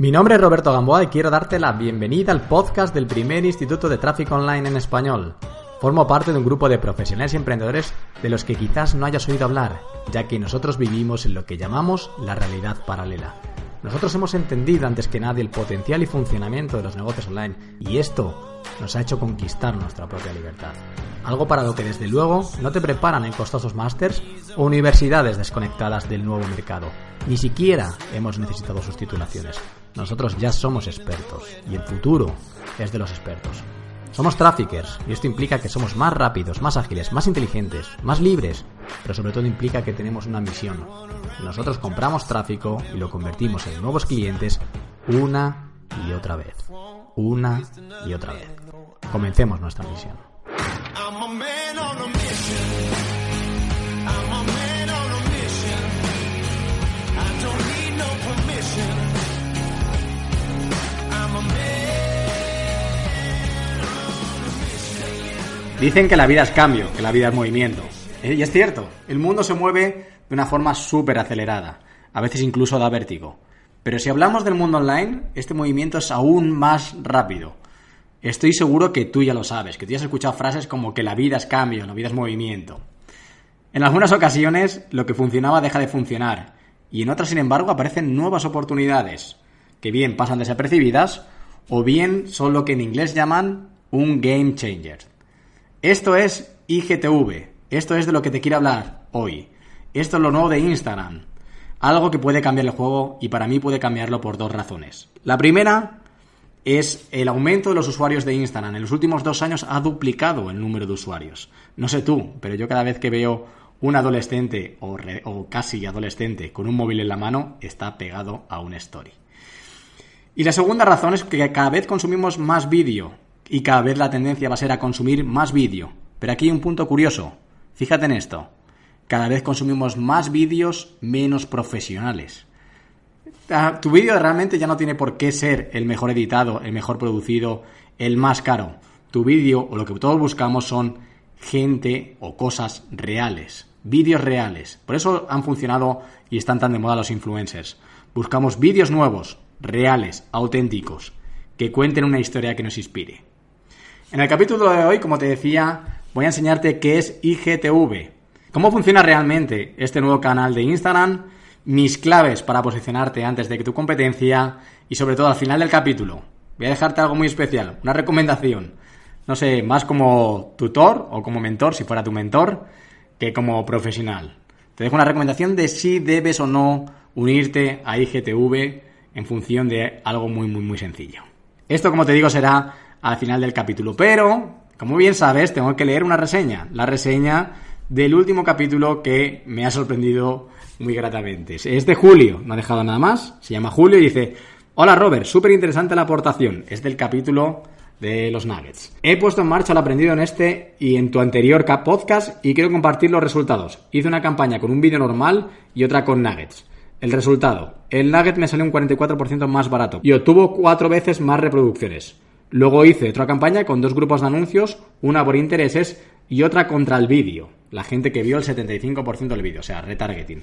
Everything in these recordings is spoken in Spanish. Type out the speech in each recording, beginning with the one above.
Mi nombre es Roberto Gamboa y quiero darte la bienvenida al podcast del primer Instituto de Tráfico Online en español. Formo parte de un grupo de profesionales y emprendedores de los que quizás no hayas oído hablar, ya que nosotros vivimos en lo que llamamos la realidad paralela. Nosotros hemos entendido antes que nadie el potencial y funcionamiento de los negocios online y esto nos ha hecho conquistar nuestra propia libertad. Algo para lo que desde luego no te preparan en costosos másters o universidades desconectadas del nuevo mercado. Ni siquiera hemos necesitado sus titulaciones. Nosotros ya somos expertos y el futuro es de los expertos. Somos traffickers y esto implica que somos más rápidos, más ágiles, más inteligentes, más libres, pero sobre todo implica que tenemos una misión. Nosotros compramos tráfico y lo convertimos en nuevos clientes una y otra vez. Una y otra vez. Comencemos nuestra misión. Dicen que la vida es cambio, que la vida es movimiento. Eh, y es cierto, el mundo se mueve de una forma súper acelerada. A veces incluso da vértigo. Pero si hablamos del mundo online, este movimiento es aún más rápido. Estoy seguro que tú ya lo sabes, que tú ya has escuchado frases como que la vida es cambio, la vida es movimiento. En algunas ocasiones lo que funcionaba deja de funcionar y en otras, sin embargo, aparecen nuevas oportunidades que bien pasan desapercibidas o bien son lo que en inglés llaman un game changer. Esto es IGTV. Esto es de lo que te quiero hablar hoy. Esto es lo nuevo de Instagram. Algo que puede cambiar el juego y para mí puede cambiarlo por dos razones. La primera es el aumento de los usuarios de Instagram. En los últimos dos años ha duplicado el número de usuarios. No sé tú, pero yo cada vez que veo un adolescente o, casi adolescente con un móvil en la mano está pegado a una story. Y la segunda razón es que cada vez consumimos más vídeo y cada vez la tendencia va a ser a consumir más vídeo. Pero aquí hay un punto curioso. Fíjate en esto. Cada vez consumimos más vídeos menos profesionales. Ah, tu vídeo realmente ya no tiene por qué ser el mejor editado, el mejor producido, el más caro. Tu vídeo o lo que todos buscamos son gente o cosas reales, vídeos reales. Por eso han funcionado y están tan de moda los influencers. Buscamos vídeos nuevos, reales, auténticos, que cuenten una historia que nos inspire. En el capítulo de hoy, como te decía, voy a enseñarte qué es IGTV, cómo funciona realmente este nuevo canal de Instagram, mis claves para posicionarte antes de que tu competencia y sobre todo al final del capítulo. Voy a dejarte algo muy especial, una recomendación. No sé, más como tutor o como mentor, si fuera tu mentor, que como profesional. Te dejo una recomendación de si debes o no unirte a IGTV en función de algo muy, muy, muy sencillo. Esto, como te digo, será al final del capítulo. Pero, como bien sabes, tengo que leer una reseña. La reseña del último capítulo que me ha sorprendido muy gratamente. Es de Julio, no ha dejado nada más. Se llama Julio y dice: Hola Robert, súper interesante la aportación. Es del capítulo de los nuggets. He puesto en marcha lo aprendido en este y en tu anterior podcast y quiero compartir los resultados. Hice una campaña con un vídeo normal y otra con nuggets. El resultado, el nugget me salió un 44% más barato y obtuvo cuatro veces más reproducciones. Luego hice otra campaña con dos grupos de anuncios, una por intereses y otra contra el vídeo. La gente que vio el 75% del vídeo, o sea, retargeting.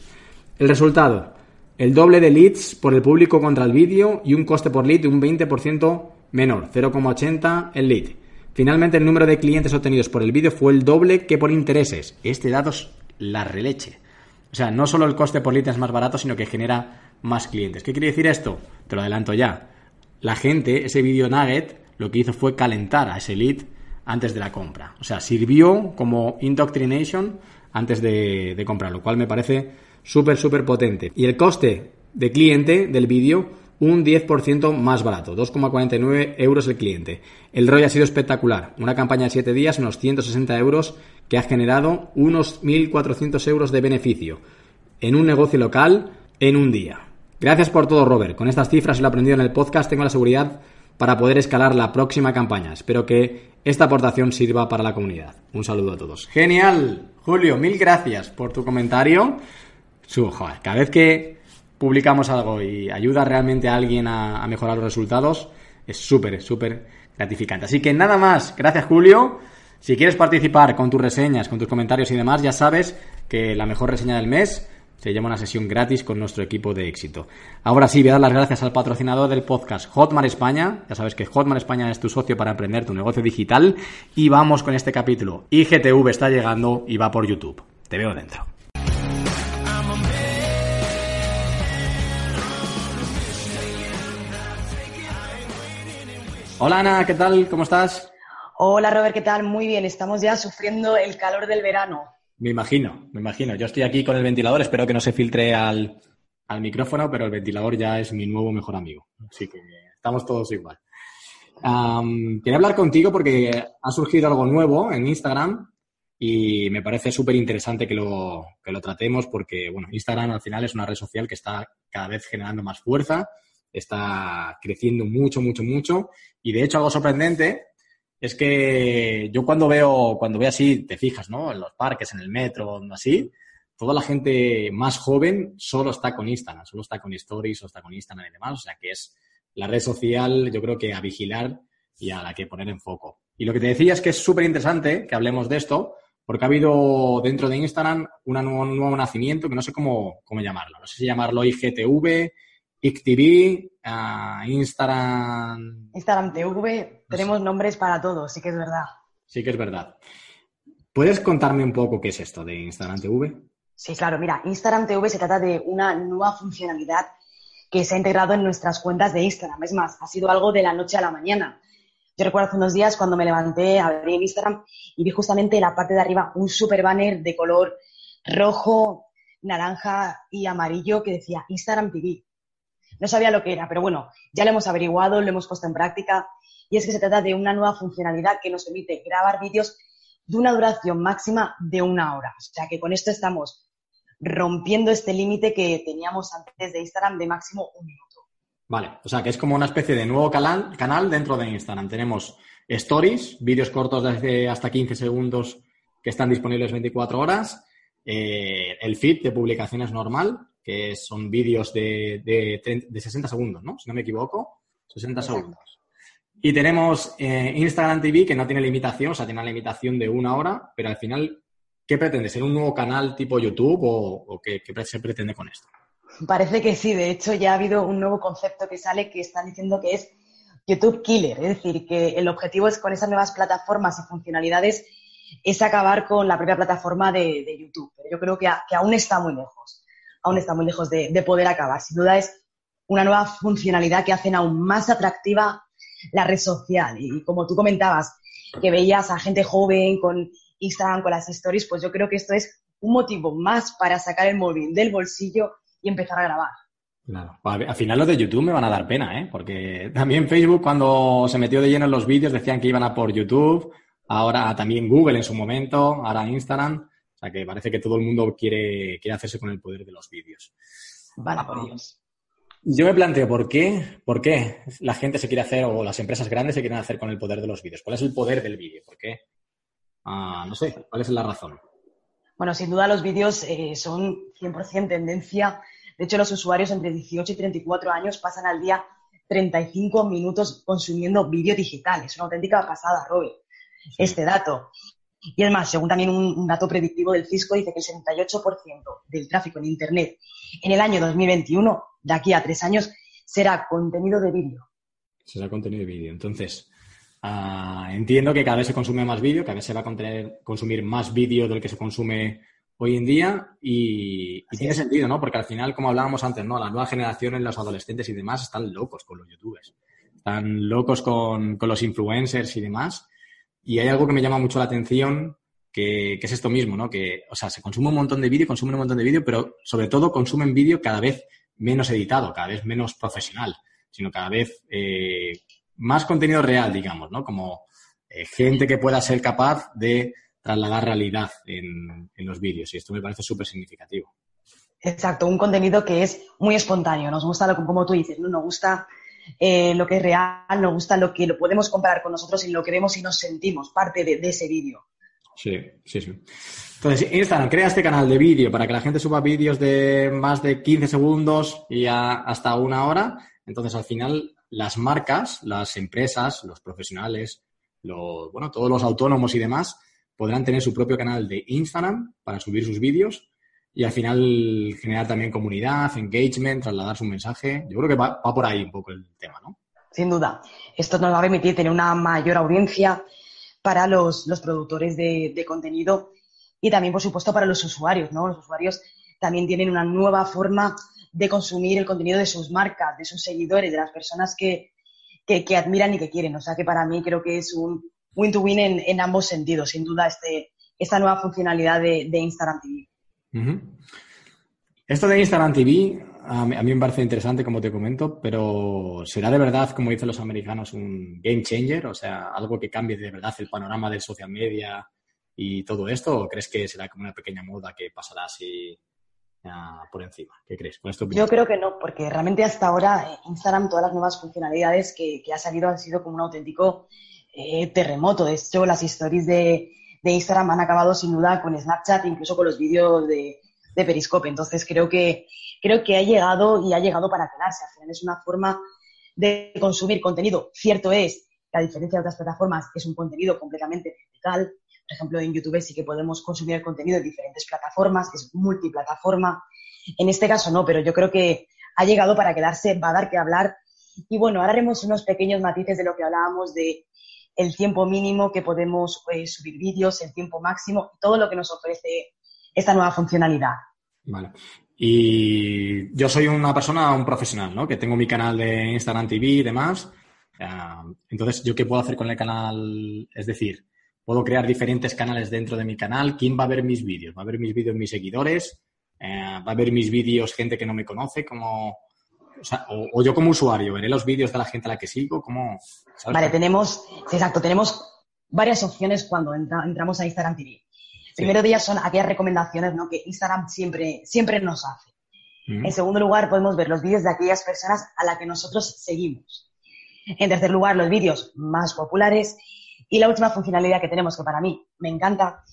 El resultado, el doble de leads por el público contra el vídeo y un coste por lead de un 20% menor, 0,80 el lead. Finalmente, el número de clientes obtenidos por el vídeo fue el doble que por intereses. Este dato es la releche. O sea, no solo el coste por lead es más barato, sino que genera más clientes. ¿Qué quiere decir esto? Te lo adelanto ya. La gente, ese vídeo nugget, lo que hizo fue calentar a ese lead antes de la compra. O sea, sirvió como indoctrination antes de, comprar, lo cual me parece súper, súper potente. Y el coste de cliente del vídeo, un 10% más barato, 2,49 euros el cliente. El ROI ha sido espectacular. Una campaña de 7 días, unos 160 euros, que ha generado unos 1.400 euros de beneficio en un negocio local en un día. Gracias por todo, Robert. Con estas cifras y lo aprendido en el podcast, tengo la seguridad para poder escalar la próxima campaña. Espero que esta aportación sirva para la comunidad. Un saludo a todos. Genial, Julio, mil gracias por tu comentario. cada vez que publicamos algo y ayuda realmente a alguien a, a mejorar los resultados, es súper, súper gratificante. Así que nada más, gracias Julio. Si quieres participar con tus reseñas, con tus comentarios y demás, ya sabes que la mejor reseña del mes se llama una sesión gratis con nuestro equipo de éxito. Ahora sí, voy a dar las gracias al patrocinador del podcast, Hotmar España. Ya sabes que Hotmar España es tu socio para emprender tu negocio digital. Y vamos con este capítulo. IGTV está llegando y va por YouTube. Te veo dentro. Hola Ana, ¿qué tal? ¿Cómo estás? Hola Robert, ¿qué tal? Muy bien, estamos ya sufriendo el calor del verano. Me imagino, me imagino. Yo estoy aquí con el ventilador, espero que no se filtre al, micrófono, pero el ventilador ya es mi nuevo mejor amigo. Así que estamos todos igual. quería hablar contigo porque ha surgido algo nuevo en Instagram y me parece súper interesante que lo, que lo tratemos porque, bueno, Instagram al final es una red social que está cada vez generando más fuerza, está creciendo mucho, mucho, mucho y de hecho algo sorprendente es que yo cuando veo, cuando veo así, te fijas, ¿no? En los parques, en el metro, así, toda la gente más joven solo está con Instagram, solo está con Stories, solo está con Instagram y demás. O sea que es la red social, yo creo que a vigilar y a la que poner en foco. Y lo que te decía es que es súper interesante que hablemos de esto, porque ha habido dentro de Instagram un nuevo, nacimiento que no sé cómo, cómo llamarlo. No sé si llamarlo IGTV, ICTV, Instagram. Instagram TV, tenemos nombres para todos, sí que es verdad. Sí que es verdad. ¿Puedes contarme un poco qué es esto de Instagram TV? Sí, claro, mira, Instagram TV se trata de una nueva funcionalidad que se ha integrado en nuestras cuentas de Instagram. Es más, ha sido algo de la noche a la mañana. Yo recuerdo hace unos días cuando me levanté, abrí Instagram y vi justamente en la parte de arriba un super banner de color rojo, naranja y amarillo que decía Instagram TV. No sabía lo que era, pero bueno, ya lo hemos averiguado, lo hemos puesto en práctica y es que se trata de una nueva funcionalidad que nos permite grabar vídeos de una duración máxima de una hora. O sea que con esto estamos rompiendo este límite que teníamos antes de Instagram de máximo un minuto. Vale, o sea que es como una especie de nuevo canal, canal dentro de Instagram. Tenemos stories, vídeos cortos de hasta 15 segundos que están disponibles 24 horas, eh, el feed de publicaciones normal, que son vídeos de, de, 60 segundos, ¿no? Si no me equivoco, 60 segundos. Y tenemos eh, Instagram TV que no tiene limitación, o sea, tiene una limitación de una hora, pero al final, ¿qué pretende? ¿Ser un nuevo canal tipo YouTube o, qué, se pretende con esto? Parece que sí, de hecho ya ha habido un nuevo concepto que sale que están diciendo que es YouTube Killer, es decir, que el objetivo es con esas nuevas plataformas y funcionalidades es acabar con la propia plataforma de, YouTube, pero yo creo que aún está muy lejos aún está muy lejos de, poder acabar. Sin duda es una nueva funcionalidad que hace aún más atractiva la red social. Y como tú comentabas, que veías a gente joven con Instagram, con las stories, pues yo creo que esto es un motivo más para sacar el móvil del bolsillo y empezar a grabar. Claro. Al final los de YouTube me van a dar pena, ¿eh? Porque también Facebook cuando se metió de lleno en los vídeos decían que iban a por YouTube, ahora también Google en su momento, ahora Instagram. O sea, que parece que todo el mundo quiere, quiere hacerse con el poder de los vídeos. Vale, por Dios. Yo me planteo, ¿por qué? ¿Por qué la gente se quiere hacer o las empresas grandes se quieren hacer con el poder de los vídeos? ¿Cuál es el poder del vídeo? ¿Por qué? Ah, no sé, ¿cuál es la razón? Bueno, sin duda los vídeos eh, son 100% tendencia. De hecho, los usuarios entre 18 y 34 años pasan al día 35 minutos consumiendo vídeo digital. Es una auténtica pasada, Roy, este dato. Y además, según también un, dato predictivo del Cisco, dice que el 78% del tráfico en Internet en el año 2021, de aquí a tres años, será contenido de vídeo. Será contenido de vídeo. Entonces, ah, entiendo que cada vez se consume más vídeo, cada vez se va a consumir más vídeo del que se consume hoy en día y, tiene sentido, ¿no? Porque al final, como hablábamos antes, ¿no? La nueva generación, los adolescentes y demás, están locos con los youtubers. Están locos con, con los influencers y demás. Y hay algo que me llama mucho la atención, que, es esto mismo, ¿no? Que, o sea, se consume un montón de vídeo, consumen un montón de vídeo, pero sobre todo consumen vídeo cada vez menos editado, cada vez menos profesional, sino cada vez eh, más contenido real, digamos, ¿no? Como eh, gente que pueda ser capaz de trasladar realidad en, en los vídeos. Y esto me parece súper significativo. Exacto, un contenido que es muy espontáneo. Nos gusta, lo, como tú dices, ¿no? Nos gusta eh, lo que es real, nos gusta lo que lo podemos comparar con nosotros y lo que vemos y nos sentimos parte de, ese vídeo. Sí, sí, sí. Entonces, Instagram crea este canal de vídeo para que la gente suba vídeos de más de 15 segundos y hasta una hora. Entonces, al final, las marcas, las empresas, los profesionales, los, bueno, todos los autónomos y demás podrán tener su propio canal de Instagram para subir sus vídeos y al final generar también comunidad, engagement, trasladar su mensaje. Yo creo que va, por ahí un poco el tema, ¿no? Sin duda. Esto nos va a permitir tener una mayor audiencia para los, productores de, de, contenido y también, por supuesto, para los usuarios, ¿no? Los usuarios también tienen una nueva forma de consumir el contenido de sus marcas, de sus seguidores, de las personas que, que, admiran y que quieren. O sea que para mí creo que es un win-to-win en, en, ambos sentidos, sin duda, este, esta nueva funcionalidad de, de Instagram TV. Esto de Instagram TV a mí, me parece interesante, como te comento, pero ¿será de verdad, como dicen los americanos, un game changer? O sea, algo que cambie de verdad el panorama del social media y todo esto? ¿O crees que será como una pequeña moda que pasará así por encima? ¿Qué crees? Yo creo que no, porque realmente hasta ahora eh, Instagram, todas las nuevas funcionalidades que, ha salido han sido como un auténtico eh, terremoto. De hecho, las stories de, de Instagram han acabado sin duda con Snapchat, incluso con los vídeos de, Periscope. Entonces creo que, creo que ha llegado y ha llegado para quedarse. Al final es una forma de consumir contenido. Cierto es que a diferencia de otras plataformas es un contenido completamente vertical. Por ejemplo, en YouTube sí que podemos consumir el contenido de diferentes plataformas, es multiplataforma. En este caso no, pero yo creo que ha llegado para quedarse, va a dar que hablar. Y bueno, ahora haremos unos pequeños matices de lo que hablábamos de el tiempo mínimo que podemos eh, subir vídeos, el tiempo máximo, todo lo que nos ofrece esta nueva funcionalidad. Vale. Y yo soy una persona, un profesional, ¿no? Que tengo mi canal de Instagram TV y demás. entonces, ¿yo qué puedo hacer con el canal? Es decir, puedo crear diferentes canales dentro de mi canal. ¿Quién va a ver mis vídeos? ¿Va a ver mis vídeos mis seguidores? Eh, ¿Va a ver mis vídeos gente que no me conoce? como o, yo como usuario, veré los vídeos de la gente a la que sigo, ¿cómo? Vale, tenemos, exacto, tenemos varias opciones cuando entramos a Instagram TV. Primero de ellas son aquellas recomendaciones ¿no? que Instagram siempre, siempre nos hace. Mm. En segundo lugar, podemos ver los vídeos de aquellas personas a las que nosotros seguimos. En tercer lugar, los vídeos más populares. Y la última funcionalidad que tenemos, que para mí me encanta,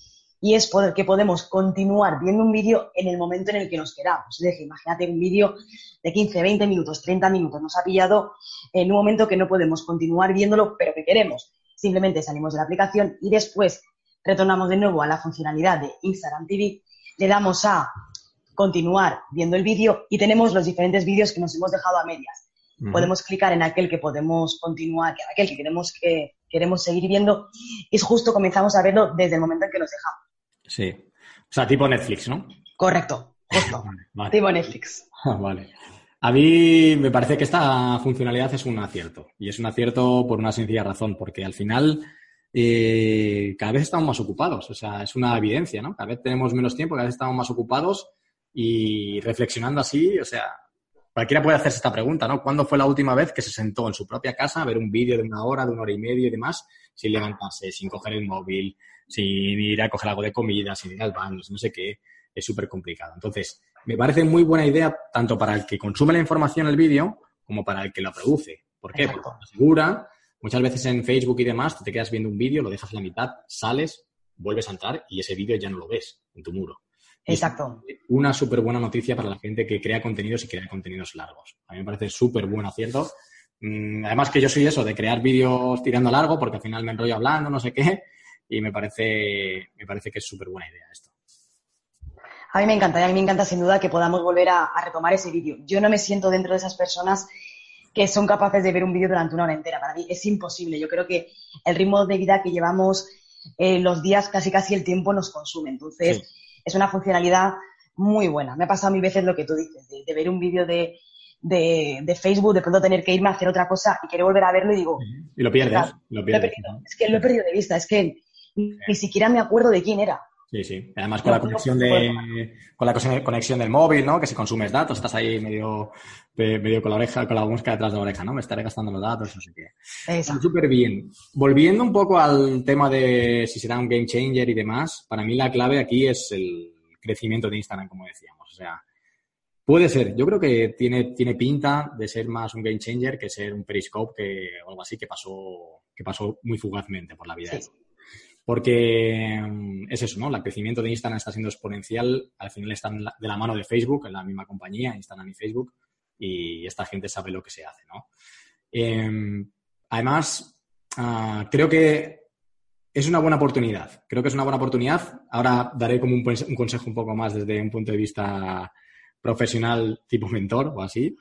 y es poder, que podemos continuar viendo un vídeo en el momento en el que nos queramos. Es decir, imagínate un vídeo de 15, 20 minutos, 30 minutos, nos ha pillado en un momento que no podemos continuar viéndolo, pero que queremos. Simplemente salimos de la aplicación y después retornamos de nuevo a la funcionalidad de Instagram TV, le damos a continuar viendo el vídeo y tenemos los diferentes vídeos que nos hemos dejado a medias. Podemos clicar en aquel que podemos continuar, en aquel que queremos, que queremos seguir viendo y justo comenzamos a verlo desde el momento en que nos dejamos. Sí. O sea, tipo Netflix, ¿no? Correcto, justo. Tipo Netflix. vale. A mí me parece que esta funcionalidad es un acierto. Y es un acierto por una sencilla razón, porque al final eh, cada vez estamos más ocupados. O sea, es una evidencia, ¿no? Cada vez tenemos menos tiempo, cada vez estamos más ocupados y reflexionando así, o sea, cualquiera puede hacerse esta pregunta, ¿no? ¿Cuándo fue la última vez que se sentó en su propia casa a ver un vídeo de una hora, de una hora y media y demás, sin levantarse, sin coger el móvil, sin ir a coger algo de comida, sin ir al baño, no sé qué, es súper complicado. Entonces, me parece muy buena idea tanto para el que consume la información, el vídeo, como para el que lo produce. ¿Por qué? Porque asegura, muchas veces en Facebook y demás, tú te quedas viendo un vídeo, lo dejas a la mitad, sales, vuelves a entrar y ese vídeo ya no lo ves en tu muro. Exacto. una súper buena noticia para la gente que crea contenidos y crea contenidos largos. A mí me parece súper buen acierto. Mm, además que yo soy eso, de crear vídeos tirando largo, porque al final me enrollo hablando, no sé qué, y me parece, me parece que es súper buena idea esto. A mí me encanta, y a mí me encanta sin duda que podamos volver a, retomar ese vídeo. Yo no me siento dentro de esas personas que son capaces de ver un vídeo durante una hora entera. Para mí es imposible. Yo creo que el ritmo de vida que llevamos eh, los días, casi casi el tiempo nos consume. Entonces, es una funcionalidad muy buena. Me ha pasado mil veces lo que tú dices, de, ver un vídeo de, de, Facebook, de pronto tener que irme a hacer otra cosa y querer volver a verlo y digo... Y lo pierdes. Lo pierdes. Es que lo he perdido de vista. Es que ni siquiera me acuerdo de quién era. Sí, sí. Además con la conexión de con la conexión del móvil, ¿no? Que si consumes datos, estás ahí medio, medio con la oreja, con la música detrás de la oreja, ¿no? Me estaré gastando los datos, no sé qué. Súper bien. Volviendo un poco al tema de si será un game changer y demás, para mí la clave aquí es el crecimiento de Instagram, como decíamos. O sea, puede ser. Yo creo que tiene, tiene pinta de ser más un game changer que ser un Periscope que, o algo así que pasó, que pasó muy fugazmente por la vida. Porque mm, es eso, ¿no? El crecimiento de Instagram está siendo exponencial. Al final están de la mano de Facebook, en la misma compañía, Instagram y Facebook, y esta gente sabe lo que se hace, ¿no? Em, además, ah, creo que es una buena oportunidad. Creo que es una buena oportunidad. Ahora daré como un, un consejo un poco más desde un punto de vista profesional tipo mentor o así.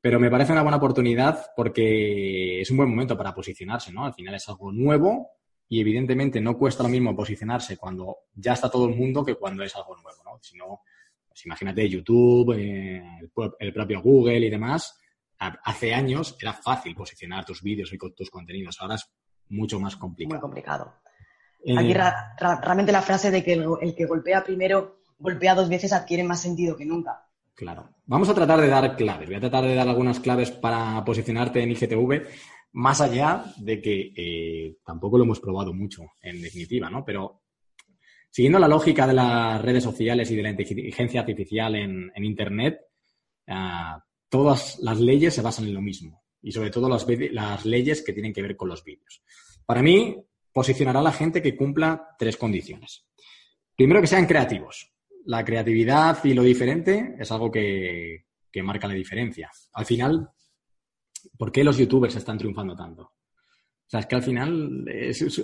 Pero me parece una buena oportunidad porque es un buen momento para posicionarse, ¿no? Al final es algo nuevo y evidentemente no cuesta lo mismo posicionarse cuando ya está todo el mundo que cuando es algo nuevo, ¿no? Si no, pues imagínate YouTube, eh, el, propio Google y demás. Hace años era fácil posicionar tus vídeos y tus contenidos. Ahora es mucho más complicado. Muy complicado. Aquí eh, realmente la frase de que el que golpea primero golpea dos veces adquiere más sentido que nunca. Claro. Vamos a tratar de dar claves. Voy a tratar de dar algunas claves para posicionarte en IGTV, más allá de que eh, tampoco lo hemos probado mucho, en definitiva, ¿no? Pero siguiendo la lógica de las redes sociales y de la inteligencia artificial en, Internet, ah, todas las leyes se basan en lo mismo. Y sobre todo las, las leyes que tienen que ver con los vídeos. Para mí, posicionará a la gente que cumpla tres condiciones. Primero, que sean creativos la creatividad y lo diferente es algo que, marca la diferencia. Al final, ¿por qué los youtubers están triunfando tanto? O sea, es que al final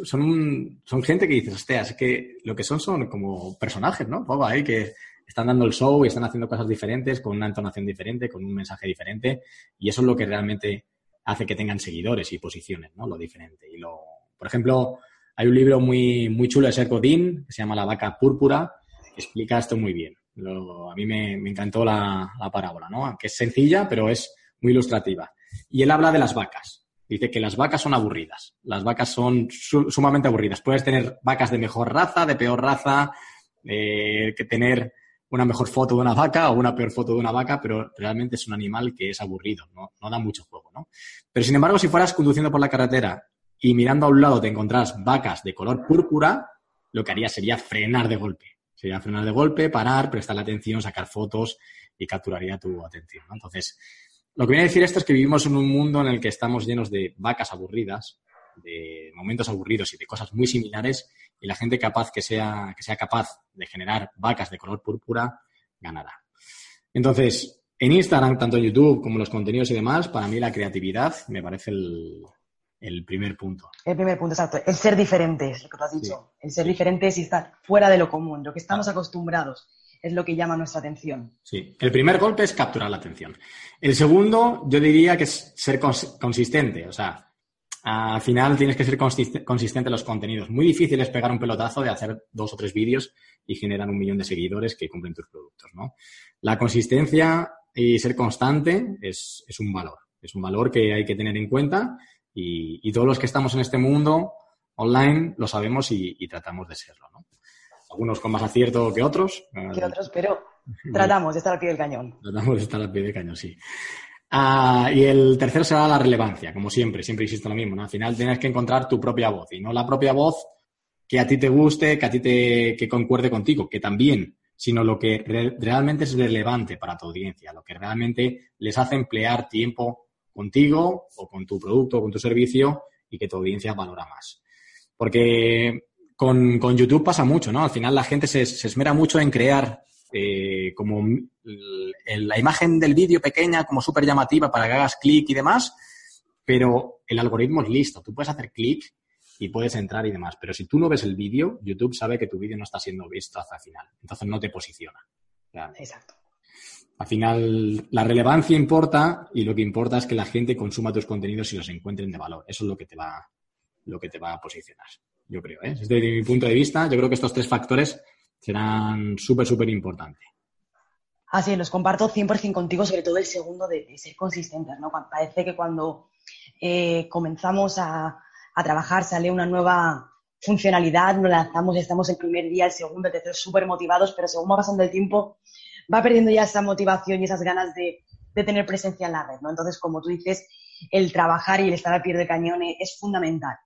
son, gente que dices, hostia, es que lo que son son como personajes, ¿no? Todo ahí que están dando el show y están haciendo cosas diferentes, con una entonación diferente, con un mensaje diferente, y eso es lo que realmente hace que tengan seguidores y posiciones, ¿no? Lo diferente. Y lo, por ejemplo, hay un libro muy, muy chulo de Ser Godin, que se llama La vaca púrpura, explica esto muy bien. a mí me, encantó la, parábola, ¿no? Que es sencilla, pero es muy ilustrativa. Y él habla de las vacas. Dice que las vacas son aburridas. Las vacas son sumamente aburridas. Puedes tener vacas de mejor raza, de peor raza, eh, que tener una mejor foto de una vaca o una peor foto de una vaca, pero realmente es un animal que es aburrido, ¿no? Da mucho juego, ¿no? Pero sin embargo, si fueras conduciendo por la carretera y mirando a un lado te encontrás vacas de color púrpura, lo que haría sería frenar de golpe Sería frenar de golpe, parar, prestarle atención, sacar fotos y capturaría tu atención. Entonces, lo que viene a decir esto es que vivimos en un mundo en el que estamos llenos de vacas aburridas, de momentos aburridos y de cosas muy similares, y la gente capaz que sea, que sea capaz de generar vacas de color púrpura ganará. Entonces, en Instagram, tanto en YouTube como los contenidos y demás, para mí la creatividad me parece el, el primer punto. El primer punto, exacto. El ser diferente, es lo que tú has dicho. El ser diferente es estar fuera de lo común, lo que estamos acostumbrados es lo que llama nuestra atención. Sí, el primer golpe es capturar la atención. El segundo, yo diría que es ser consistente, o sea, al final tienes que ser consistente en los contenidos. Muy difícil es pegar un pelotazo de hacer dos o tres vídeos y generar un millón de seguidores que cumplen tus productos, ¿no? La consistencia y ser constante es, un valor. Es un valor que hay que tener en cuenta y, todos los que estamos en este mundo online lo sabemos y, tratamos de serlo, ¿no? Algunos con más acierto que otros. Que otros, pero tratamos de estar al pie del cañón. Tratamos de estar al pie del cañón, sí. Ah, y el tercero será la relevancia, como siempre, siempre existe lo mismo, ¿no? Al final tienes que encontrar tu propia voz y no la propia voz que a ti te guste, que a ti te que concuerde contigo, que también, sino lo que realmente es relevante para tu audiencia, lo que realmente les hace emplear tiempo contigo o con tu producto o con tu servicio y que tu audiencia valora más. Porque con, YouTube pasa mucho, ¿no? Al final la gente se, esmera mucho en crear eh, como la imagen del vídeo pequeña, como súper llamativa para que hagas clic y demás, pero el algoritmo es listo. Tú puedes hacer clic y puedes entrar y demás. Pero si tú no ves el vídeo, YouTube sabe que tu vídeo no está siendo visto hasta el final. Entonces no te posiciona. Exacto. Al final, la relevancia importa y lo que importa es que la gente consuma tus contenidos y los encuentren de valor. Eso es lo que te va, lo que te va a posicionar, yo creo. ¿eh? Desde mi punto de vista, yo creo que estos tres factores serán súper, súper importantes. Así, los comparto 100% contigo, sobre todo el segundo de, ser consistentes, ¿no? Parece que cuando eh, comenzamos a, a, trabajar sale una nueva funcionalidad, nos lanzamos, estamos el primer día, el segundo, el tercero, súper motivados, pero según va pasando el tiempo, va perdiendo ya esa motivación y esas ganas de, tener presencia en la red, ¿no? Entonces, como tú dices, el trabajar y el estar al pie de cañón es fundamental.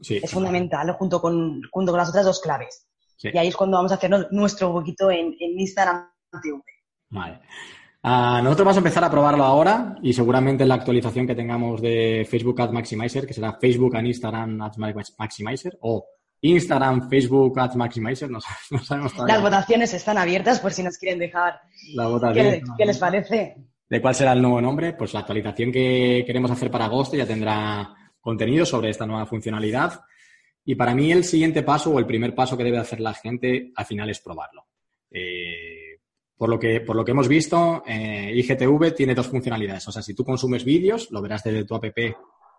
Es fundamental, junto con, junto con las otras dos claves. Y ahí es cuando vamos a hacer nuestro poquito en, Instagram TV. Vale. Ah, nosotros vamos a empezar a probarlo ahora y seguramente en la actualización que tengamos de Facebook Ad Maximizer, que será Facebook and Instagram Ad Maximizer o Instagram, Facebook, Ads Maximizer, no, sabemos todavía. Las votaciones están abiertas por si nos quieren dejar. La ¿Qué, les parece? ¿De cuál será el nuevo nombre? Pues la actualización que queremos hacer para agosto ya tendrá contenido sobre esta nueva funcionalidad. Y para mí el siguiente paso o el primer paso que debe hacer la gente al final es probarlo. Eh, por, lo que, por lo que hemos visto, eh, IGTV tiene dos funcionalidades. O sea, si tú consumes vídeos, lo verás desde tu app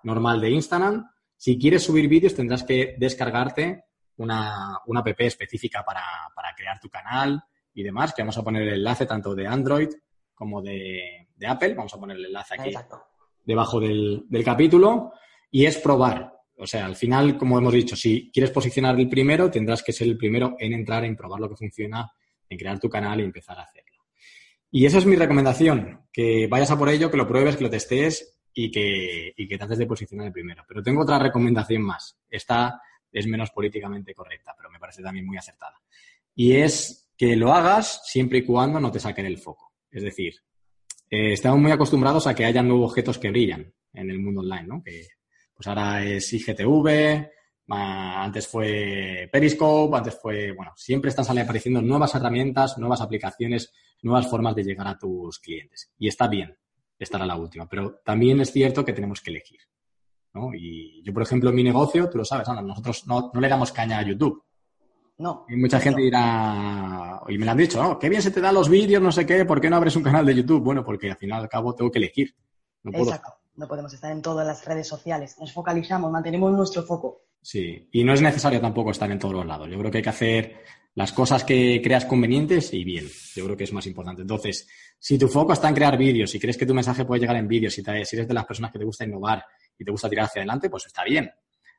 normal de Instagram. Si quieres subir vídeos, tendrás que descargarte una, una app específica para, para, crear tu canal y demás, que vamos a poner el enlace tanto de Android como de, de Apple. Vamos a poner el enlace aquí debajo del, del capítulo. Y es probar. O sea, al final, como hemos dicho, si quieres posicionar el primero, tendrás que ser el primero en entrar, en probar lo que funciona, en crear tu canal y empezar a hacerlo. Y esa es mi recomendación, que vayas a por ello, que lo pruebes, que lo testes y que, y que trates de posicionar el primero. Pero tengo otra recomendación más. Esta es menos políticamente correcta, pero me parece también muy acertada. Y es que lo hagas siempre y cuando no te saquen el foco. Es decir, eh, estamos muy acostumbrados a que haya nuevos objetos que brillan en el mundo online, ¿no? Pues ahora es IGTV, antes fue Periscope, antes fue, bueno, siempre están saliendo apareciendo nuevas herramientas, nuevas aplicaciones, nuevas formas de llegar a tus clientes. Y está bien estar a la última, pero también es cierto que tenemos que elegir. ¿no? Y yo, por ejemplo, en mi negocio, tú lo sabes, nosotros no, le damos caña a YouTube. No. Y mucha gente dirá, y me lo han dicho, oh, qué bien se te dan los vídeos, no sé qué, ¿por qué no abres un canal de YouTube? Bueno, porque al final al cabo tengo que elegir. No Exacto. No podemos estar en todas las redes sociales. Nos focalizamos, mantenemos nuestro foco. Sí, y no es necesario tampoco estar en todos los lados. Yo creo que hay que hacer las cosas que creas convenientes y bien. Yo creo que es más importante. Entonces, si tu foco está en crear vídeos, si crees que tu mensaje puede llegar en vídeos, si, si eres de las personas que te gusta innovar y te gusta tirar hacia adelante, pues está bien.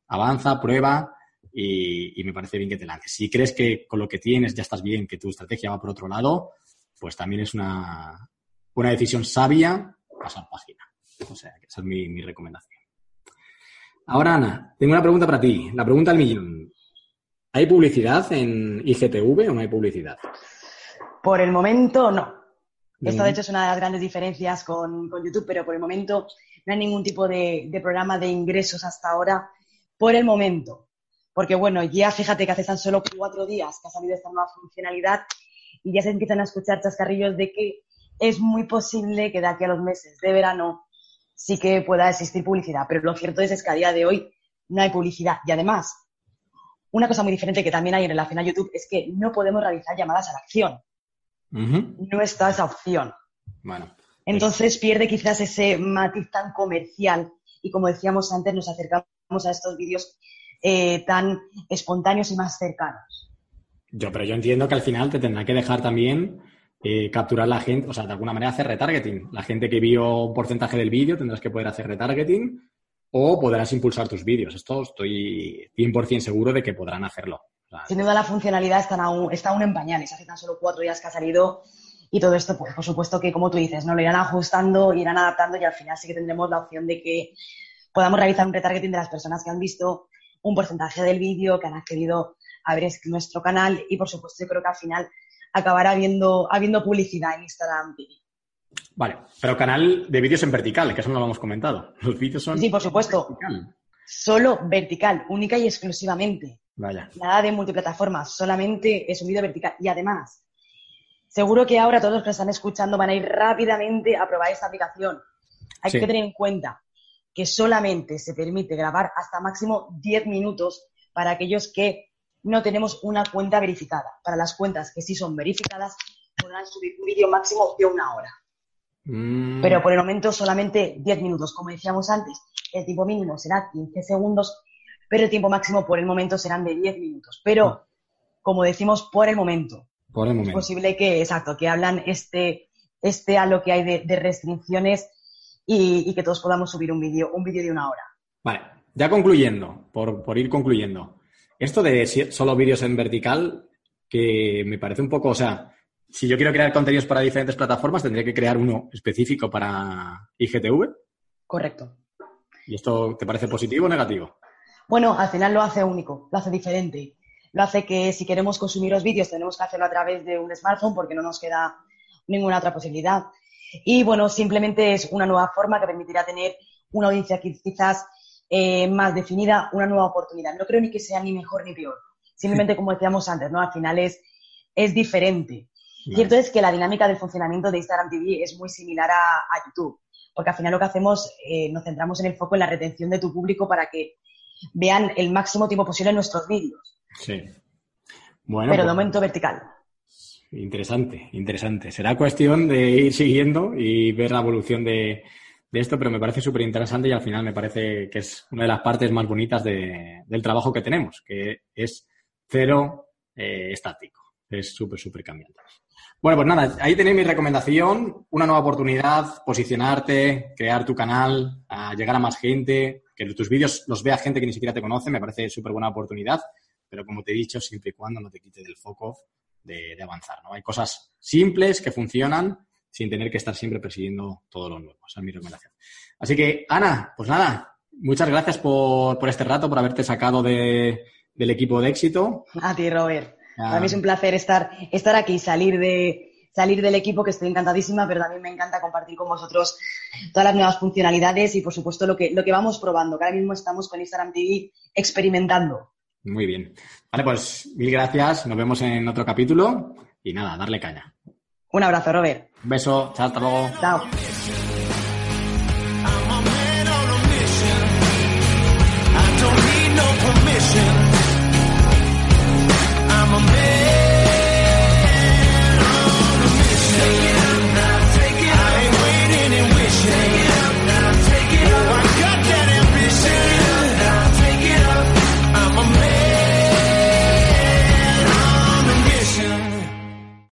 Avanza, prueba y, me parece bien que te lances. Si crees que con lo que tienes ya estás bien, que tu estrategia va por otro lado, pues también es una, una decisión sabia pasar página. O sea, que esa es mi, recomendación. Ahora, Ana, tengo una pregunta para ti. La pregunta al millón. ¿Hay publicidad en IGTV o no hay publicidad? Por el momento, no. Esto, de hecho, es una de las grandes diferencias con, YouTube, pero por el momento no hay ningún tipo de, de, programa de ingresos hasta ahora. Por el momento. Porque, bueno, ya fíjate que hace tan solo cuatro días que ha salido esta nueva funcionalidad y ya se empiezan a escuchar chascarrillos de que es muy posible que de aquí a los meses de verano sí que pueda existir publicidad, pero lo cierto es, que a día de hoy no hay publicidad. Y además, una cosa muy diferente que también hay en relación a YouTube es que no podemos realizar llamadas a la acción. No está esa opción. Bueno. Entonces pierde quizás ese matiz tan comercial y como decíamos antes, nos acercamos a estos vídeos eh, tan espontáneos y más cercanos. Yo, pero yo entiendo que al final te tendrá que dejar también eh, capturar la gente, o sea, de alguna manera hacer retargeting. La gente que vio un porcentaje del vídeo tendrás que poder hacer retargeting o podrás impulsar tus vídeos. Esto estoy 100% seguro de que podrán hacerlo. Sin duda la funcionalidad está aún, está aún en pañales. Hace tan solo cuatro días que ha salido y todo esto, pues por supuesto que como tú dices, no lo irán ajustando, irán adaptando y al final sí que tendremos la opción de que podamos realizar un retargeting de las personas que han visto un porcentaje del vídeo, que han accedido a ver nuestro canal y por supuesto yo creo que al final acabará habiendo, habiendo publicidad en Instagram TV. Vale, pero canal de vídeos en vertical, que eso no lo hemos comentado. Los vídeos son. Sí, por supuesto. Solo vertical, única y exclusivamente. Vaya. Nada de multiplataformas, solamente es un vídeo vertical. Y además, seguro que ahora todos los que están escuchando van a ir rápidamente a probar esta aplicación. Hay que tener en cuenta que solamente se permite grabar hasta máximo 10 minutos para aquellos que no tenemos una cuenta verificada. Para las cuentas que sí son verificadas, podrán subir un vídeo máximo de una hora. Mm. Pero por el momento solamente 10 minutos. Como decíamos antes, el tiempo mínimo será 15 segundos, pero el tiempo máximo por el momento serán de 10 minutos. Pero, ah. como decimos, por el momento. Por el momento. Es posible que, exacto, que hablan este, este a lo que hay de, restricciones y, que todos podamos subir un vídeo, un vídeo de una hora. Vale, ya concluyendo, por, por ir concluyendo. Esto de solo vídeos en vertical, que me parece un poco, o sea, si yo quiero crear contenidos para diferentes plataformas, tendría que crear uno específico para IGTV. Correcto. ¿Y esto te parece positivo o negativo? Bueno, al final lo hace único, lo hace diferente. Lo hace que si queremos consumir los vídeos tenemos que hacerlo a través de un smartphone porque no nos queda ninguna otra posibilidad. Y bueno, simplemente es una nueva forma que permitirá tener una audiencia que quizás eh, más definida, una nueva oportunidad. No creo ni que sea ni mejor ni peor. Simplemente, como decíamos antes, ¿no? Al final es, es diferente. Cierto es que la dinámica del funcionamiento de Instagram TV es muy similar a, YouTube, porque al final lo que hacemos, eh, nos centramos en el foco en la retención de tu público para que vean el máximo tiempo posible nuestros vídeos. Sí. Bueno, Pero de pues momento vertical. Interesante, interesante. Será cuestión de ir siguiendo y ver la evolución de, esto, pero me parece súper interesante y al final me parece que es una de las partes más bonitas del trabajo que tenemos, que es cero eh, estático. Es súper, súper cambiante. Bueno, pues nada, ahí tenéis mi recomendación, una nueva oportunidad, posicionarte, crear tu canal, llegar a más gente, que tus vídeos los vea gente que ni siquiera te conoce, me parece súper buena oportunidad, pero como te he dicho, siempre y cuando no te quite del foco de, avanzar, ¿no? Hay cosas simples que funcionan sin tener que estar siempre persiguiendo todo lo nuevo. Esa es mi recomendación. Así que, Ana, pues nada, muchas gracias por, por este rato, por haberte sacado de, del equipo de éxito. A ti, Robert. Para mí es un placer estar, estar aquí, salir de, salir del equipo, que estoy encantadísima, pero también me encanta compartir con vosotros todas las nuevas funcionalidades y, por supuesto, lo que, lo que vamos probando, que ahora mismo estamos con Instagram TV experimentando. Muy bien. Vale, pues mil gracias. Nos vemos en otro capítulo y nada, darle caña. Un abrazo, Robert. Un beso. Chao, hasta luego. Chao.